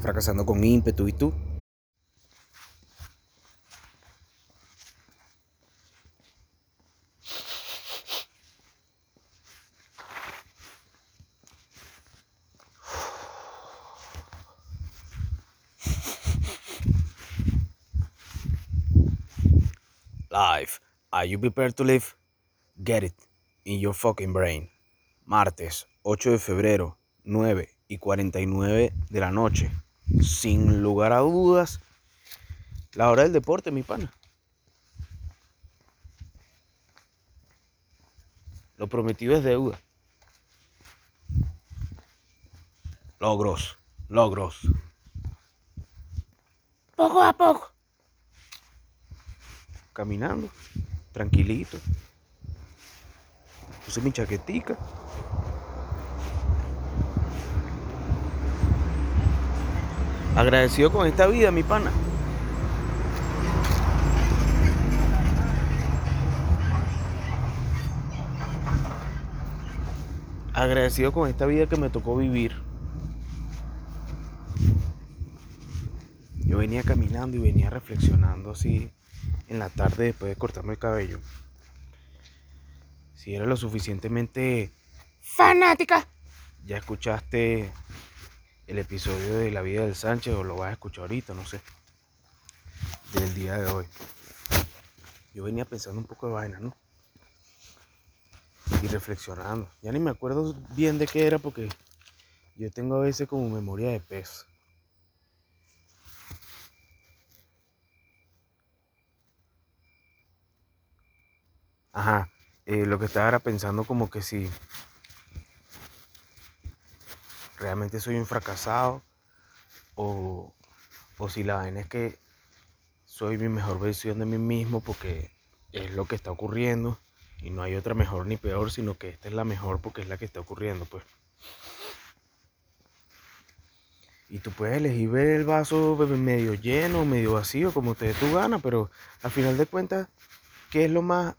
fracasando con ímpetu y tú. Life. Are you prepared to live? Get it in your fucking brain. Martes 8 de febrero, 9 y 49 de la noche. Sin lugar a dudas, la hora del deporte, mi pana. Lo prometido es deuda. Logros, logros. Poco a poco. Caminando, tranquilito. Puse mi chaquetica. Agradecido con esta vida, mi pana. Agradecido con esta vida que me tocó vivir. Yo venía caminando y venía reflexionando así en la tarde después de cortarme el cabello. Si era lo suficientemente fanática, ya escuchaste el episodio de La vida del Sánchez o lo vas a escuchar ahorita, no sé, del día de hoy. Yo venía pensando un poco de vaina, ¿no? Y reflexionando. Ya ni me acuerdo bien de qué era porque yo tengo a veces como memoria de pez. Ajá, eh, lo que estaba era pensando como que si realmente soy un fracasado o, o si la vaina es que soy mi mejor versión de mí mismo porque es lo que está ocurriendo y no hay otra mejor ni peor, sino que esta es la mejor porque es la que está ocurriendo, pues. Y tú puedes elegir ver el vaso medio lleno, medio vacío, como te dé tu gana, pero al final de cuentas, ¿qué es lo más,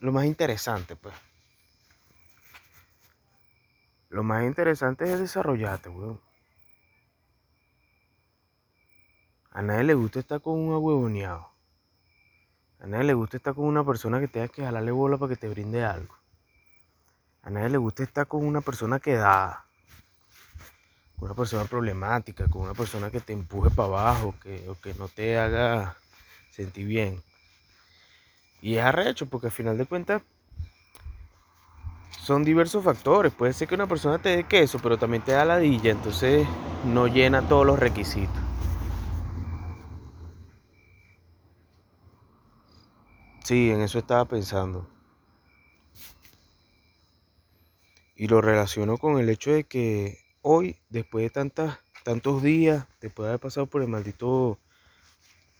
lo más interesante, pues? Lo más interesante es desarrollarte, weón. A nadie le gusta estar con un ahuevoneado. A nadie le gusta estar con una persona que tenga que jalarle bola para que te brinde algo. A nadie le gusta estar con una persona que da. Con una persona problemática, con una persona que te empuje para abajo, que, o que no te haga sentir bien. Y es arrecho, porque al final de cuentas son diversos factores. Puede ser que una persona te dé queso, pero también te da ladilla, entonces no llena todos los requisitos. Sí, en eso estaba pensando. Y lo relaciono con el hecho de que hoy, después de tantas, tantos días, después de haber pasado por el maldito,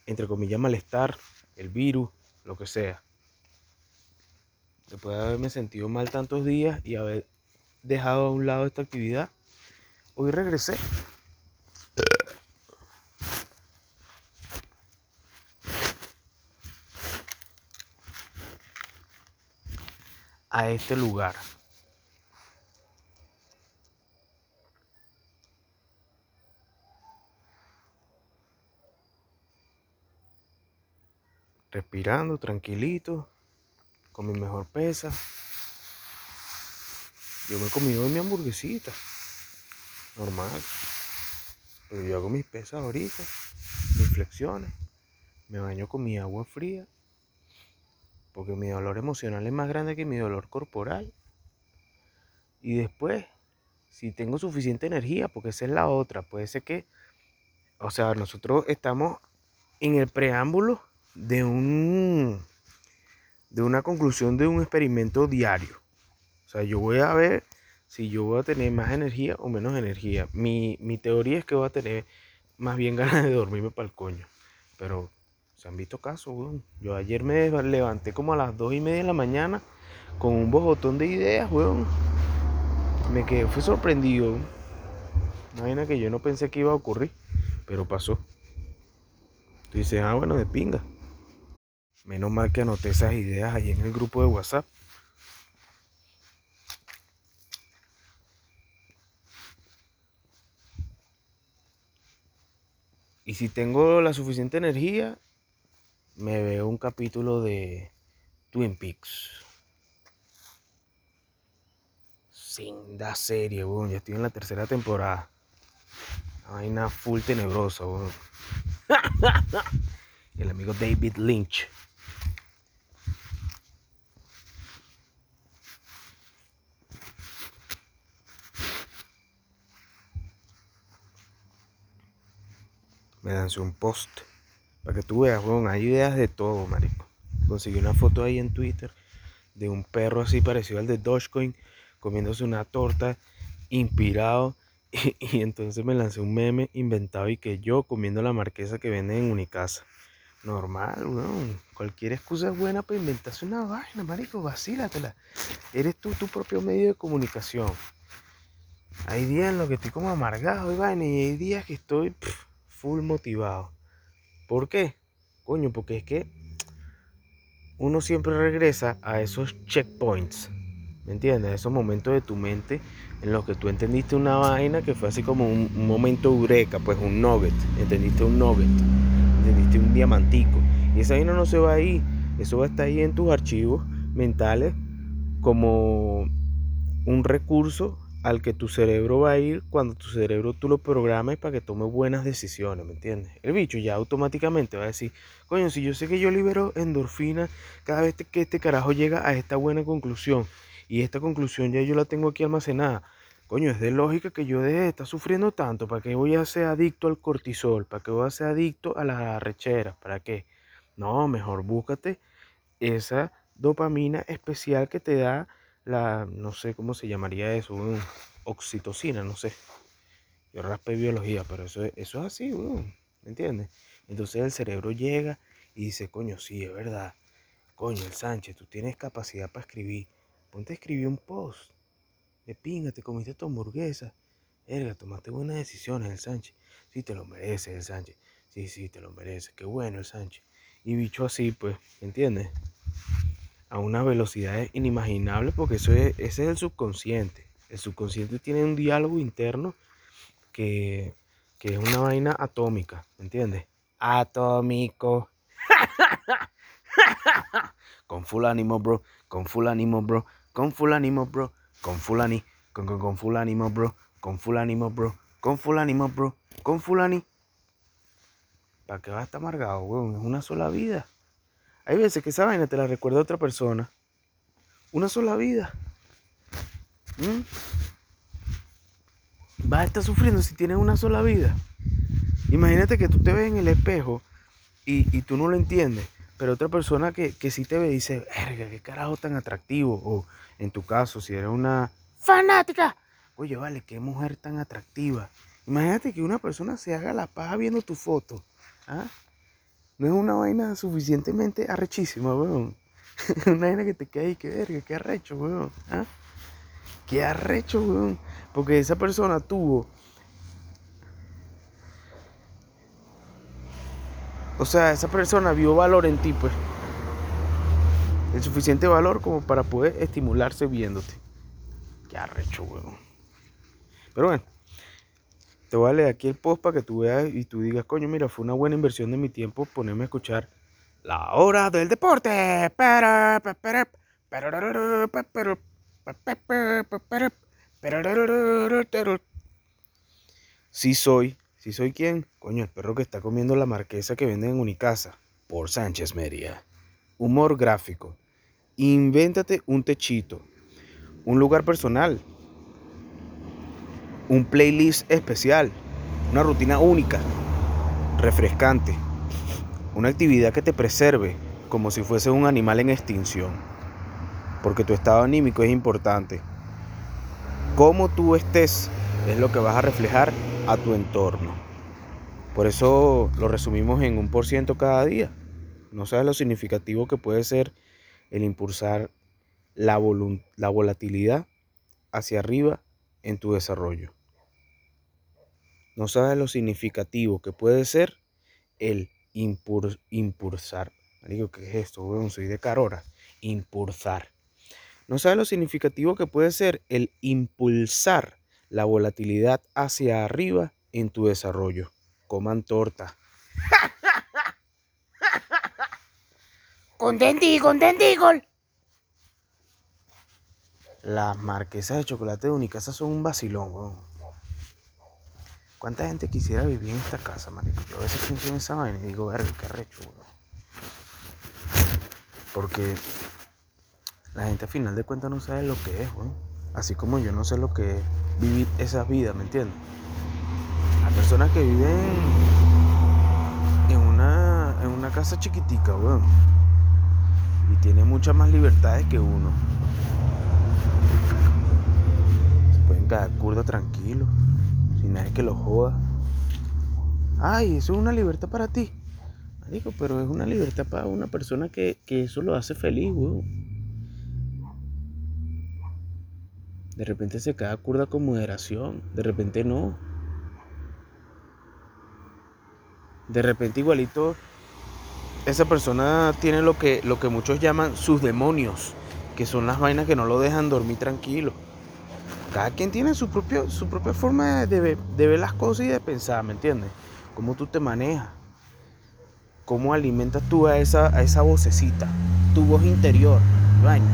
entre comillas, malestar, el virus, lo que sea, después de haberme sentido mal tantos días y haber dejado a un lado esta actividad, hoy regresé. a este lugar. Respirando, tranquilito, con mi mejor pesa. Yo me he comido mi hamburguesita, normal. Pero yo hago mis pesas ahorita, mis flexiones, me baño con mi agua fría porque mi dolor emocional es más grande que mi dolor corporal. Y después, si tengo suficiente energía, porque esa es la otra, puede ser que, o sea, nosotros estamos en el preámbulo de un de una conclusión de un experimento diario. O sea, yo voy a ver si yo voy a tener más energía o menos energía. Mi, mi teoría es que voy a tener más bien ganas de dormirme para el coño. Pero se han visto casos, weón. Yo ayer me levanté como a las 2 y media de la mañana con un bojotón de ideas, weón. Me quedé, fui sorprendido. Una vaina que yo no pensé que iba a ocurrir, pero pasó. Tú dices, ah, bueno, de pinga. Menos mal que anoté esas ideas ahí en el grupo de WhatsApp. Y si tengo la suficiente energía, me veo un capítulo de Twin Peaks. Sin da serie, weón. Ya estoy en la tercera temporada. Vaina full tenebrosa, weón. El amigo David Lynch. Me lancé un post. Para que tú veas, weón, hay ideas de todo, marico. Conseguí una foto ahí en Twitter de un perro así parecido al de Dogecoin comiéndose una torta inspirado y, entonces me lancé un meme inventado y que yo comiendo la marquesa que venden en Unicasa. Normal, weón. Cualquier excusa es buena para inventarse una vaina, marico, vacílatela. Eres tú tu propio medio de comunicación. Hay días en los que estoy como amargado y vaina y hay días que estoy full motivado. ¿Por qué? Coño, porque es que uno siempre regresa a esos checkpoints. ¿Me entiendes? Esos momentos de tu mente en los que tú entendiste una vaina que fue así como un, momento eureka, pues un nugget. Entendiste un nugget. Entendiste un diamantico. Y esa vaina no se va ahí. Eso va a estar ahí en tus archivos mentales como un recurso al que tu cerebro va a ir cuando tu cerebro tú lo programes para que tome buenas decisiones, ¿me entiendes? El bicho ya automáticamente va a decir, coño, si yo sé que yo libero endorfina cada vez que este carajo llega a esta buena conclusión y esta conclusión ya yo la tengo aquí almacenada, coño, es de lógica que yo deje de estar sufriendo tanto, ¿para qué voy a ser adicto al cortisol? ¿Para qué voy a ser adicto a la rechera? ¿Para qué? No, mejor búscate esa dopamina especial que te da la, no sé cómo se llamaría eso, oxitocina, no sé. Yo raspé biología, pero eso, eso es así, ¿me entiendes? Entonces el cerebro llega y dice, coño, sí, es verdad. Coño, el Sánchez, tú tienes capacidad para escribir. Ponte a escribir un post. De pinga, te comiste tu hamburguesa. Erga, tomaste buenas decisiones, el Sánchez. Sí, te lo mereces, el Sánchez. Sí, sí, te lo mereces. Qué bueno, el Sánchez. Y bicho así, pues, ¿entiendes? A una velocidad inimaginable porque eso es, ese es el subconsciente. El subconsciente tiene un diálogo interno que, es una vaina atómica, ¿me entiendes? Atómico. con full ánimo, bro. Con full ánimo, bro. Con full ánimo, bro. Con full ánimo. Con, con, con full ánimo, bro. Con full ánimo, bro. Con full ánimo, bro. Con full ánimo. ¿Para qué va a estar amargado, weón? Es una sola vida. Hay veces que esa vaina te la recuerda a otra persona. Una sola vida. ¿Mm? Vas a estar sufriendo si tienes una sola vida. Imagínate que tú te ves en el espejo y, tú no lo entiendes. Pero otra persona que, que sí te ve dice, verga, qué carajo tan atractivo. O en tu caso, si eres una fanática. Oye, vale, qué mujer tan atractiva. Imagínate que una persona se haga la paja viendo tu foto. ¿ah? No es una vaina suficientemente arrechísima, weón. una vaina que te queda ahí, que verga, qué arrecho, weón. ¿Ah? Qué arrecho, weón. Porque esa persona tuvo. O sea, esa persona vio valor en ti, pues. El suficiente valor como para poder estimularse viéndote. Qué arrecho, weón. Pero bueno. Te voy aquí el post para que tú veas y tú digas, coño, mira, fue una buena inversión de mi tiempo ponerme a escuchar la hora del deporte. Si soy, si soy quién, coño, el perro que está comiendo la marquesa que venden en Unicasa, por Sánchez Media. Humor gráfico. Invéntate un techito, un lugar personal, un playlist especial, una rutina única, refrescante, una actividad que te preserve como si fuese un animal en extinción, porque tu estado anímico es importante. Cómo tú estés es lo que vas a reflejar a tu entorno. Por eso lo resumimos en un por ciento cada día. No sabes lo significativo que puede ser el impulsar la, la volatilidad hacia arriba en tu desarrollo. No sabes lo significativo que puede ser el impulsar. ¿qué es esto? Soy de Carora. Impulsar. No sabes lo significativo que puede ser el impulsar la volatilidad hacia arriba en tu desarrollo. coman torta. Contentico, contentico. Las marquesas de chocolate de Unicasa son un vacilón, weón. ¿Cuánta gente quisiera vivir en esta casa, marico? Yo a veces pienso en esa vaina y digo, verga, qué arrecho, weón. Porque la gente al final de cuentas no sabe lo que es, weón. Así como yo no sé lo que es vivir esa vida, ¿me entiendes? Las personas que viven en una, en una casa chiquitica, weón. Y tienen muchas más libertades que uno. Quedar curda tranquilo, sin nadie que los joda. Ay, eso es una libertad para ti. Marico, pero es una libertad para una persona que, que eso lo hace feliz, weón. De repente se queda curda con moderación, de repente no. De repente igualito esa persona tiene lo que, lo que muchos llaman sus demonios, que son las vainas que no lo dejan dormir tranquilo. Cada quien tiene su, propio, su propia forma de, ver, las cosas y de pensar, ¿me entiendes? Cómo tú te manejas, cómo alimentas tú a esa, a esa vocecita, tu voz interior, vaina.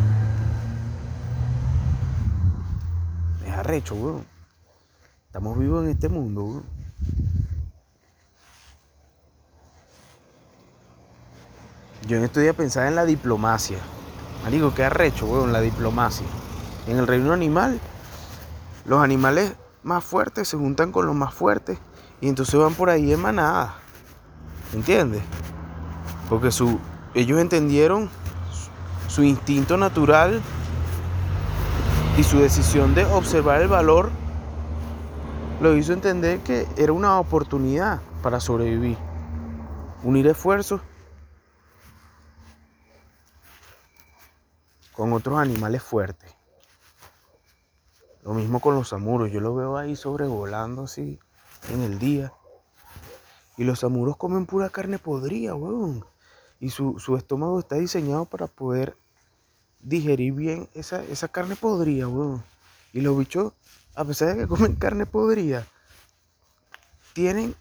Es arrecho, weón. Estamos vivos en este mundo, weón. Yo en estos días pensaba en la diplomacia. Marico, qué arrecho, weón, la diplomacia. En el reino animal, los animales más fuertes se juntan con los más fuertes y entonces van por ahí en manada. ¿Entiendes? Porque su, ellos entendieron su, instinto natural y su decisión de observar el valor lo hizo entender que era una oportunidad para sobrevivir. Unir esfuerzos con otros animales fuertes. Lo mismo con los samuros. Yo lo veo ahí sobrevolando así en el día. Y los samuros comen pura carne podrida, weón. Y su, su estómago está diseñado para poder digerir bien esa, esa carne podrida, weón. Y los bichos, a pesar de que comen carne podrida, tienen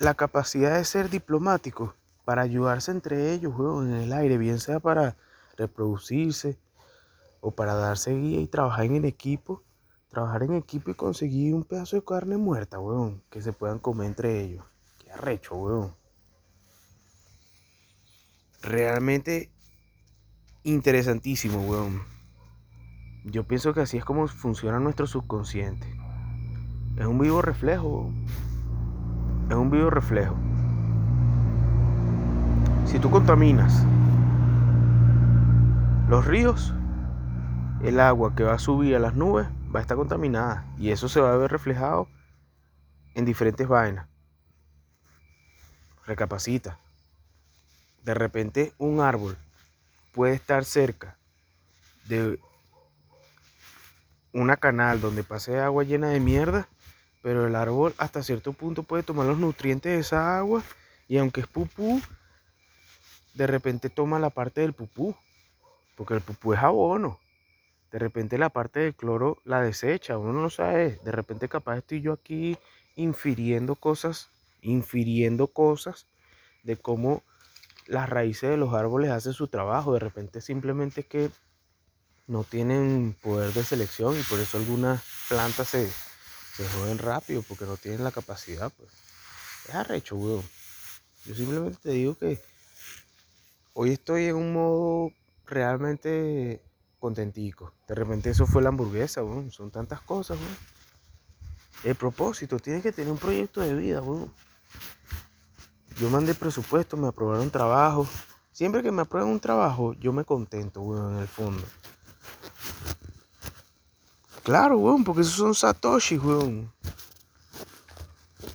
la capacidad de ser diplomáticos para ayudarse entre ellos, weón, en el aire, bien sea para reproducirse o para darse guía y trabajar en equipo, trabajar en equipo y conseguir un pedazo de carne muerta, weón, que se puedan comer entre ellos. Qué arrecho, weón. Realmente interesantísimo, weón. Yo pienso que así es como funciona nuestro subconsciente. Es un vivo reflejo. Es un vivo reflejo. Si tú contaminas los ríos, el agua que va a subir a las nubes va a estar contaminada y eso se va a ver reflejado en diferentes vainas. Recapacita. De repente un árbol puede estar cerca de una canal donde pase agua llena de mierda, pero el árbol hasta cierto punto puede tomar los nutrientes de esa agua y aunque es pupú, de repente toma la parte del pupú porque el pupú es abono. De repente la parte del cloro la desecha, uno no sabe. De repente capaz estoy yo aquí infiriendo cosas, infiriendo cosas de cómo las raíces de los árboles hacen su trabajo. De repente simplemente es que no tienen poder de selección y por eso algunas plantas se, se joden rápido porque no tienen la capacidad. Pues. Es arrecho, weón. Yo simplemente te digo que hoy estoy en un modo realmente contentico. De repente eso fue la hamburguesa. Son tantas cosas. El propósito, tienes que tener un proyecto de vida. Yo mandé presupuesto, me aprobaron trabajo. Siempre que me aprueben un trabajo, yo me contento, en el fondo. Claro, porque esos son satoshis, weón.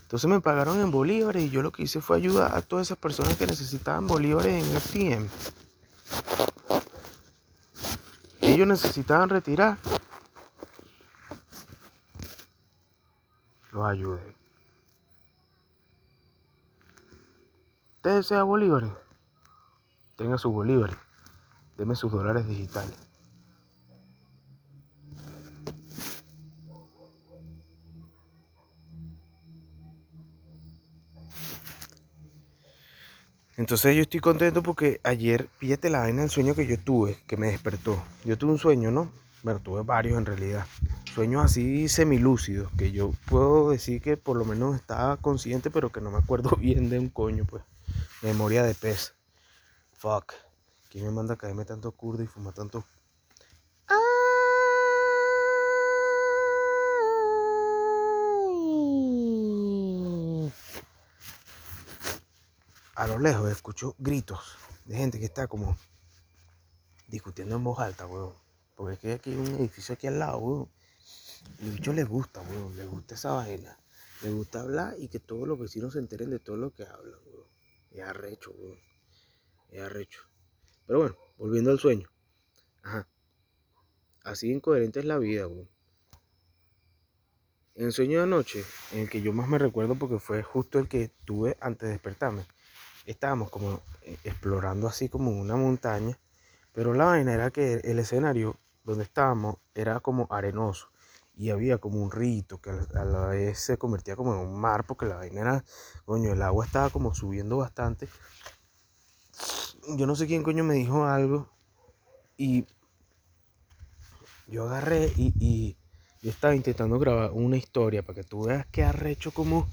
Entonces me pagaron en bolívares y yo lo que hice fue ayudar a todas esas personas que necesitaban bolívares en FTM. Ellos necesitaban retirar. Los ayudé. ¿Usted desea bolívares? Tenga sus bolívares. Deme sus dólares digitales. Entonces yo estoy contento porque ayer, píllate la vaina del sueño que yo tuve, que me despertó. Yo tuve un sueño, ¿no? Bueno, tuve varios en realidad. Sueños así semilúcidos, que yo puedo decir que por lo menos estaba consciente, pero que no me acuerdo bien de un coño, pues. Memoria de pez. Fuck. ¿Quién me manda a caerme tanto curdo y fumar tanto a lo lejos escucho gritos de gente que está como discutiendo en voz alta, weón. Porque es que aquí hay un edificio aquí al lado, weón. Y los bichos les gusta, weón. Les gusta esa vaina. Les gusta hablar y que todos los vecinos se enteren de todo lo que hablan, weón. Es arrecho, weón. Es arrecho. Pero bueno, volviendo al sueño. Ajá. Así incoherente es la vida, weón. En el sueño de anoche, en el que yo más me recuerdo porque fue justo el que tuve antes de despertarme, estábamos como eh, explorando así como una montaña, pero la vaina era que el escenario donde estábamos era como arenoso y había como un rito que a la vez se convertía como en un mar porque la vaina era, coño, el agua estaba como subiendo bastante. Yo no sé quién coño me dijo algo y yo agarré y, yo estaba intentando grabar una historia para que tú veas qué arrecho como,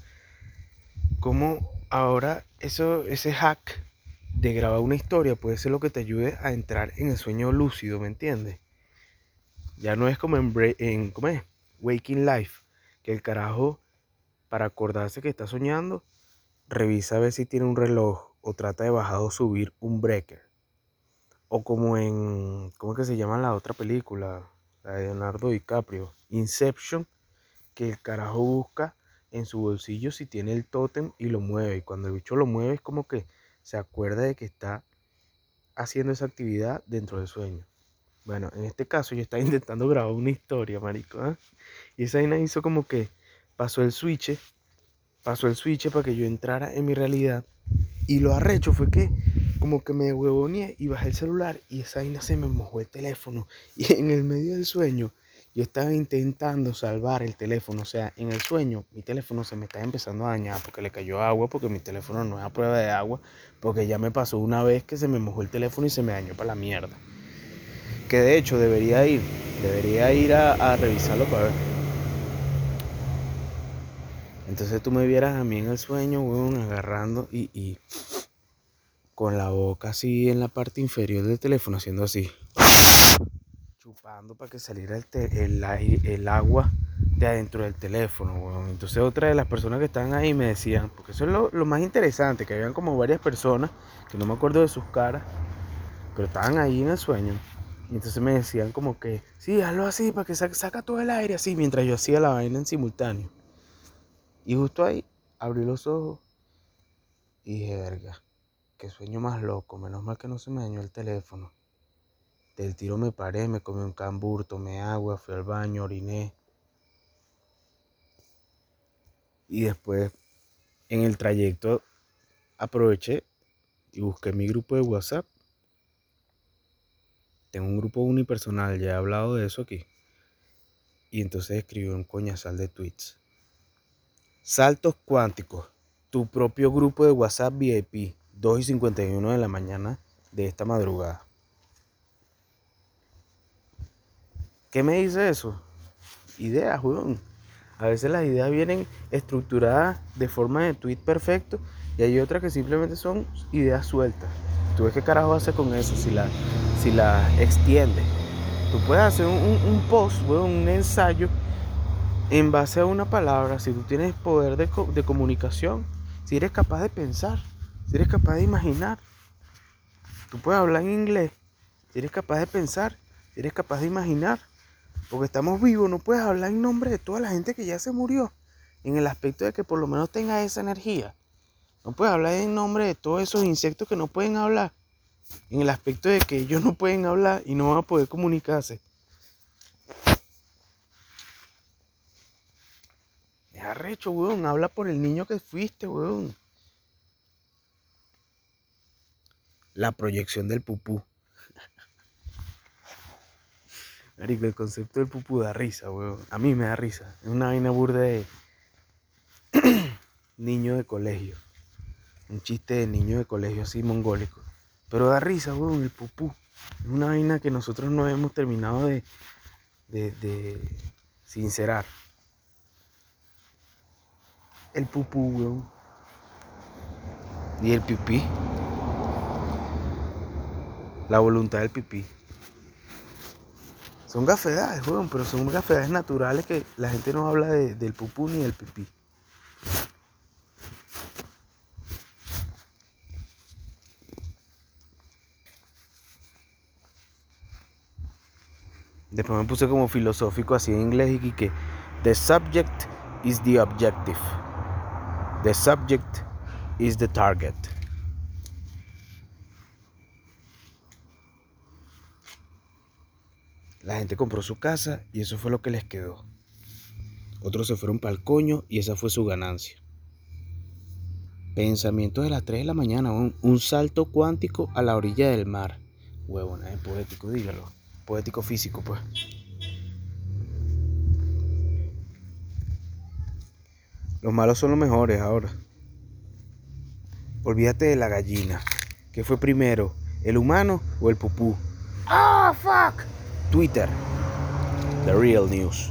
como ahora eso, ese hack de grabar una historia puede ser lo que te ayude a entrar en el sueño lúcido, ¿me entiendes? Ya no es como en, en ¿cómo es? Waking Life, que el carajo, para acordarse que está soñando, revisa a ver si tiene un reloj o trata de bajar o subir un breaker. O como en, ¿cómo es que se llama la otra película? La de Leonardo DiCaprio, Inception, que el carajo busca en su bolsillo si tiene el tótem y lo mueve. Y cuando el bicho lo mueve es como que se acuerda de que está haciendo esa actividad dentro del sueño. Bueno, en este caso yo estaba intentando grabar una historia, marico. ¿ah? Y esa vaina hizo como que pasó el switch, pasó el switch para que yo entrara en mi realidad. Y lo arrecho fue que como que me huevoneé y bajé el celular y esa vaina se me mojó el teléfono. Y en el medio del sueño yo estaba intentando salvar el teléfono, o sea, en el sueño mi teléfono se me está empezando a dañar porque le cayó agua, porque mi teléfono no es a prueba de agua, porque ya me pasó una vez que se me mojó el teléfono y se me dañó para la mierda. Que de hecho debería ir, debería ir a, revisarlo para ver. Entonces tú me vieras a mí en el sueño, weón, agarrando y, y con la boca así en la parte inferior del teléfono, haciendo así para que saliera el, el, agua de adentro del teléfono. Entonces otra de las personas que estaban ahí me decían, porque eso es lo, más interesante, que habían como varias personas, que no me acuerdo de sus caras, pero estaban ahí en el sueño. Y entonces me decían como que, sí, hazlo así para que saca todo el aire así, mientras yo hacía la vaina en simultáneo. Y justo ahí abrí los ojos y dije, verga, qué sueño más loco, menos mal que no se me dañó el teléfono. Del tiro me paré, me comí un cambur, tomé agua, fui al baño, oriné. Y después, en el trayecto, aproveché y busqué mi grupo de WhatsApp. Tengo un grupo unipersonal, ya he hablado de eso aquí. Y entonces escribí un coñazal de tweets. Saltos cuánticos, tu propio grupo de WhatsApp VIP, 2 y 51 de la mañana de esta madrugada. ¿Qué me dice eso? Ideas, weón. A veces las ideas vienen estructuradas de forma de tweet perfecto y hay otras que simplemente son ideas sueltas. ¿Tú ves qué carajo haces con eso si la, si la extiendes? Tú puedes hacer un, post, weón, un ensayo en base a una palabra. Si tú tienes poder de, de comunicación, si eres capaz de pensar, si eres capaz de imaginar. Tú puedes hablar en inglés, si eres capaz de pensar, si eres capaz de imaginar. Porque estamos vivos, no puedes hablar en nombre de toda la gente que ya se murió. En el aspecto de que por lo menos tenga esa energía. No puedes hablar en nombre de todos esos insectos que no pueden hablar. En el aspecto de que ellos no pueden hablar y no van a poder comunicarse. Es arrecho, weón. Habla por el niño que fuiste, weón. La proyección del pupú. Marico, el concepto del pupú da risa, weón. A mí me da risa. Es una vaina burda de niño de colegio. Un chiste de niño de colegio así mongólico. Pero da risa, weón, el pupú. Es una vaina que nosotros no hemos terminado de, de, de sincerar. El pupú, weón. Y el pipí. La voluntad del pipí. Son gafedades, weón, pero son gafedades naturales que la gente no habla de- del pupú ni del pipí. Después me puse como filosófico así en inglés y que the subject is the objective. The subject is the target. La gente compró su casa y eso fue lo que les quedó. Otros se fueron para el coño y esa fue su ganancia. Pensamiento de las 3 de la mañana, un, un salto cuántico a la orilla del mar. Huevona, es poético, dígalo. Poético físico, pues. Los malos son los mejores ahora. Olvídate de la gallina. ¿Qué fue primero? ¿El humano o el pupú? Oh, fuck. Twitter. The real news.